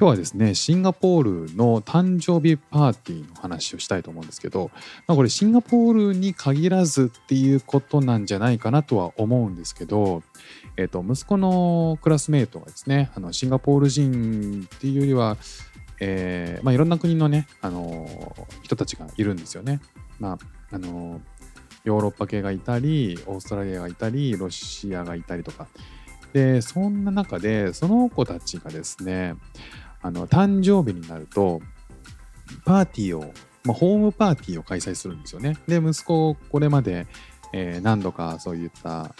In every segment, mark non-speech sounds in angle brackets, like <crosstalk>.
今日はですね、シンガポールの誕生日パーティーの話をしたいと思うんですけど、まあ、これシンガポールに限らずっていうことなんじゃないかなとは思うんですけど、えー、と息子のクラスメートがですねあのシンガポール人っていうよりは、えーまあ、いろんな国のね、あの人たちがいるんですよね。まああのヨーロッパ系がいたりオーストラリアがいたりロシアがいたりとかでそんな中でその子たちがですねあの誕生日になるとパーティーを、まあ、ホームパーティーを開催するんですよね。で息子これまで、えー何度かそういった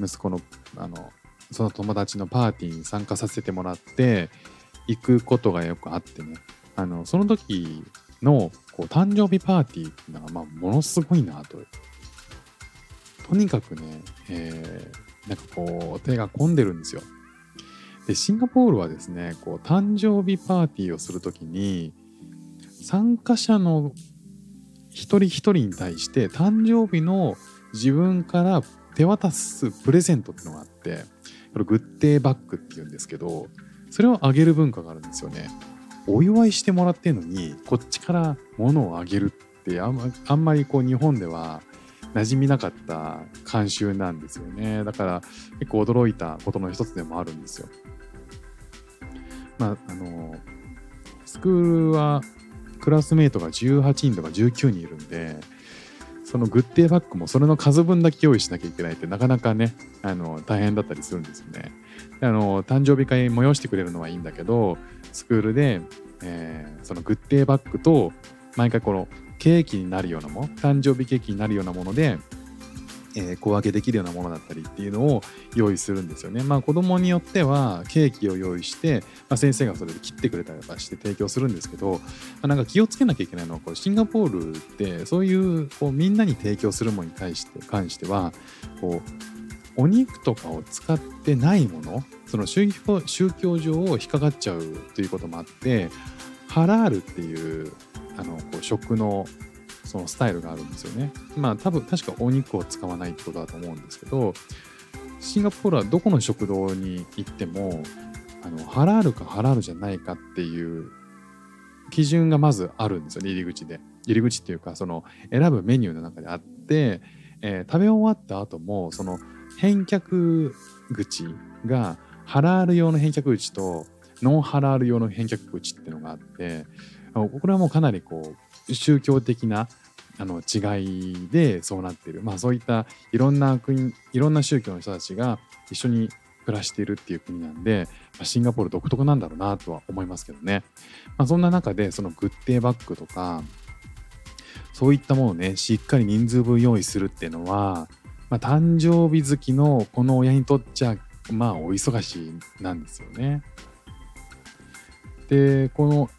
息子のあのその友達のパーティーに参加させてもらって行くことがよくあってね。あのその時のこう誕生日パーティーっていうのが、まあ、ものすごいなと。とにかくね、えーなんかこう手が込んでるんですよ。でシンガポールはですねこう誕生日パーティーをする時に参加者の一人一人に対して誕生日の自分から手渡すプレゼントっていうのがあってこれグッデーバッグっていうんですけどそれをあげる文化があるんですよね。お祝いしてもらってんのにこっちから物をあげるってあんまあんまりこう日本では馴染みなかった慣習なんですよね。だから結構驚いたことの一つでもあるんですよ。まああのスクールはクラスメートが18人とか19人いるんでそのグッデーバッグもそれの数分だけ用意しなきゃいけないってなかなかねあの大変だったりするんですよね。であの誕生日会催してくれるのはいいんだけどスクールで、えーそのグッデーバッグと毎回このケーキになるようなもの誕生日ケーキになるようなもので、えー小分けできるようなものだったりっていうのを用意するんですよね。まあ子供によってはケーキを用意して、まあ、先生がそれで切ってくれたりとかして提供するんですけど、まあなんか気をつけなきゃいけないのはこれシンガポールってそういうこうみんなに提供するものに対して関してはこうお肉とかを使ってないものその宗教宗教上引っかかっちゃうということもあってハラールっていうあのこう食のそのスタイルがあるんですよね。まあ多分確かお肉を使わないってことだと思うんですけどシンガポールはどこの食堂に行ってもあのハラールかハラールじゃないかっていう基準がまずあるんですよね入り口で入り口っていうかその選ぶメニューの中であって、えー食べ終わった後もその返却口がハラール用の返却口とノンハラール用の返却口っていうのがあってこれはもうかなりこう宗教的なあの違いでそうなってる、まあ、そういったいろんな国いろんな宗教の人たちが一緒に暮らしているっていう国なんで、まあ、シンガポール独特なんだろうなとは思いますけどね、まあ、そんな中でそのグッデーバッグとかそういったものをねしっかり人数分用意するっていうのは、まあ、誕生日好きのこの親にとっちゃまあお忙しいなんですよね。でこの、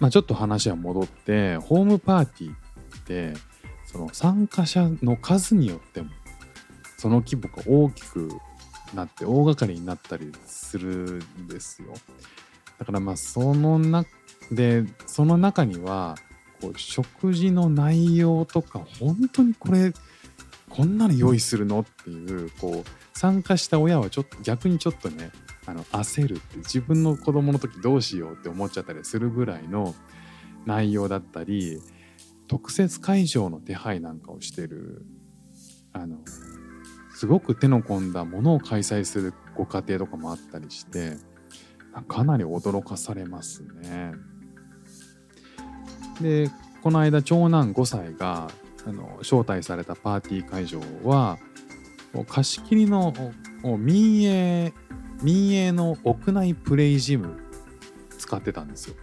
まあ、ちょっと話は戻ってホームパーティーってその参加者の数によってもその規模が大きくなって大掛かりになったりするんですよ。だからまあその中でその中にはこう食事の内容とか本当にこれこんなの用意するの？っていうこう参加した親はちょっと逆にちょっとねあの焦るって自分の子供の時どうしようって思っちゃったりするぐらいの内容だったり特設会場の手配なんかをしてるあのすごく手の込んだものを開催するご家庭とかもあったりしてかなり驚かされますね。でこの間長男5歳があの招待されたパーティー会場は貸し切りの民営民営の屋内プレイジム使ってたんですよ。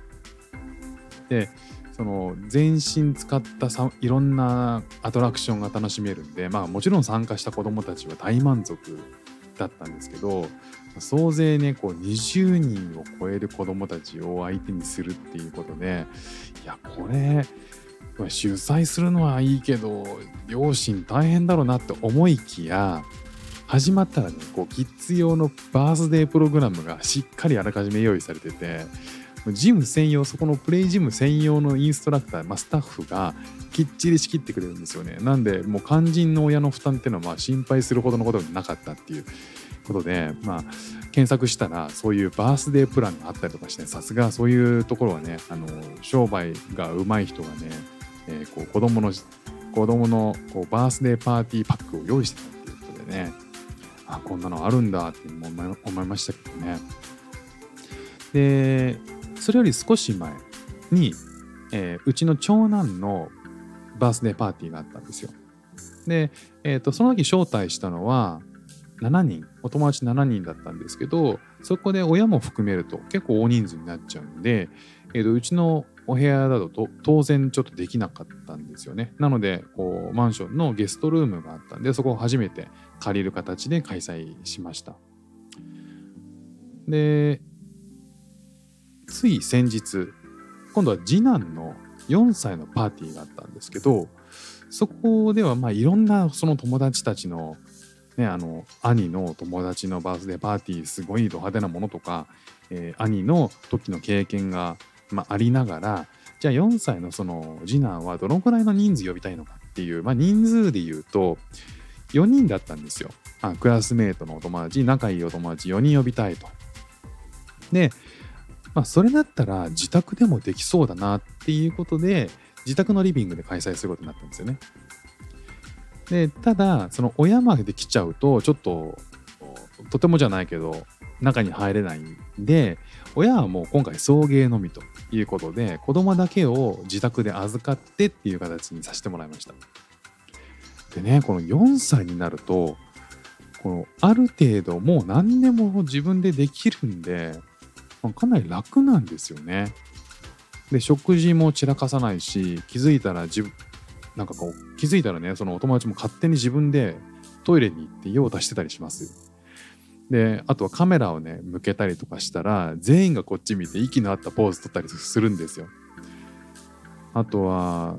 でその全身使ったさいろんなアトラクションが楽しめるんでまあもちろん参加した子どもたちは大満足だったんですけど総勢ねこう20人を超える子どもたちを相手にするっていうことでいやこれ主催するのはいいけど両親大変だろうなって思いきや始まったらねこうキッズ用のバースデープログラムがしっかりあらかじめ用意されててジム専用そこのプレイジム専用のインストラクター、まあ、スタッフがきっちり仕切ってくれるんですよね。なんでもう肝心の親の負担っていうのはまあ心配するほどのことがなかったっていう。ことでまあ検索したらそういうバースデープランがあったりとかしてさすがそういうところはねあの商売が上手い人がね、えー、こう子供の子供のこうバースデーパーティーパックを用意してたっていうことでね。あこんなのあるんだって思いましたけどねでそれより少し前に、えー、うちの長男のバースデーパーティーがあったんですよ。で、えーと、その時招待したのは7人お友達7人だったんですけどそこで親も含めると結構大人数になっちゃうんで、えーと、うちのお部屋だと当然ちょっとできなかったんですよね。なのでこうマンションのゲストルームがあったんでそこを初めて借りる形で開催しました。でつい先日今度は次男の4歳のパーティーがあったんですけどそこではまあいろんなその友達たちの,、ね、あの兄の友達のバースデーパーティーすごいド派手なものとか、えー、兄の時の経験が、まあ、ありながらじゃあ4歳のその次男はどのくらいの人数呼びたいのかっていう、まあ、人数で言うと4人だったんですよ。あクラスメートのお友達仲いいお友達4人呼びたいと。でまあ、それだったら自宅でもできそうだなっていうことで自宅のリビングで開催することになったんですよね。でただその親まで来ちゃうとちょっととてもじゃないけど中に入れないんで親はもう今回送迎のみということで子供だけを自宅で預かってっていう形にさせてもらいました。でねこの4歳になるとこのある程度もう何でも自分でできるんでまあ、かなり楽なんですよね。で食事も散らかさないし気づいたら自分なんかこう気づいたらねそのお友達も勝手に自分でトイレに行って用を足してたりします。であとはカメラをね向けたりとかしたら全員がこっち見て息の合ったポーズ取ったりするんですよ。あとは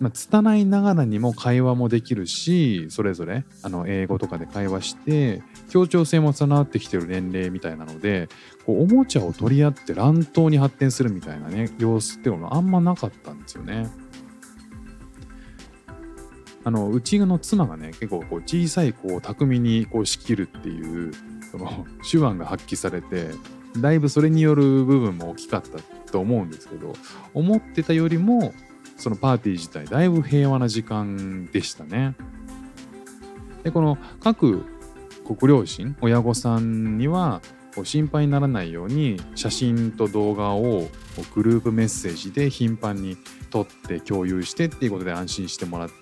まあ、拙いながらにも会話もできるしそれぞれあの英語とかで会話して協調性も備わってきてる年齢みたいなのでこうおもちゃを取り合って乱闘に発展するみたいなね様子っていうのはあんまなかったんですよね。あのうちの妻がね結構こう小さい子を巧みにこう仕切るっていうその <laughs> 手腕が発揮されてだいぶそれによる部分も大きかったと思うんですけど思ってたよりもそのパーティー自体だいぶ平和な時間でしたね。でこの各ご両親親御さんには心配にならないように写真と動画をグループメッセージで頻繁に撮って共有してっていうことで安心してもらって、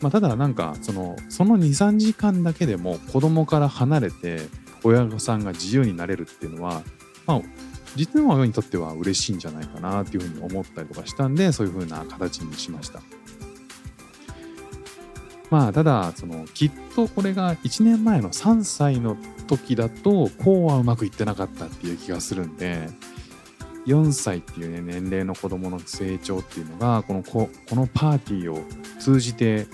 まあ、ただなんかそのその23時間だけでも子供から離れて親御さんが自由になれるっていうのは、まあ、実の親にとっては嬉しいんじゃないかなっていうふうに思ったりとかしたんでそういうふうな形にしました。まあただそのきっとこれが1年前の3歳の時だとこうはうまくいってなかったっていう気がするんで4歳っていうね年齢の子どもの成長っていうのがこのここのパーティーを通じて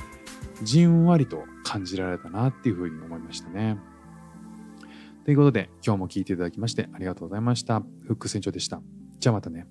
じんわりと感じられたなっていうふうに思いましたね。ということで今日も聴いていただきましてありがとうございました。フック船長でした。じゃあまたね。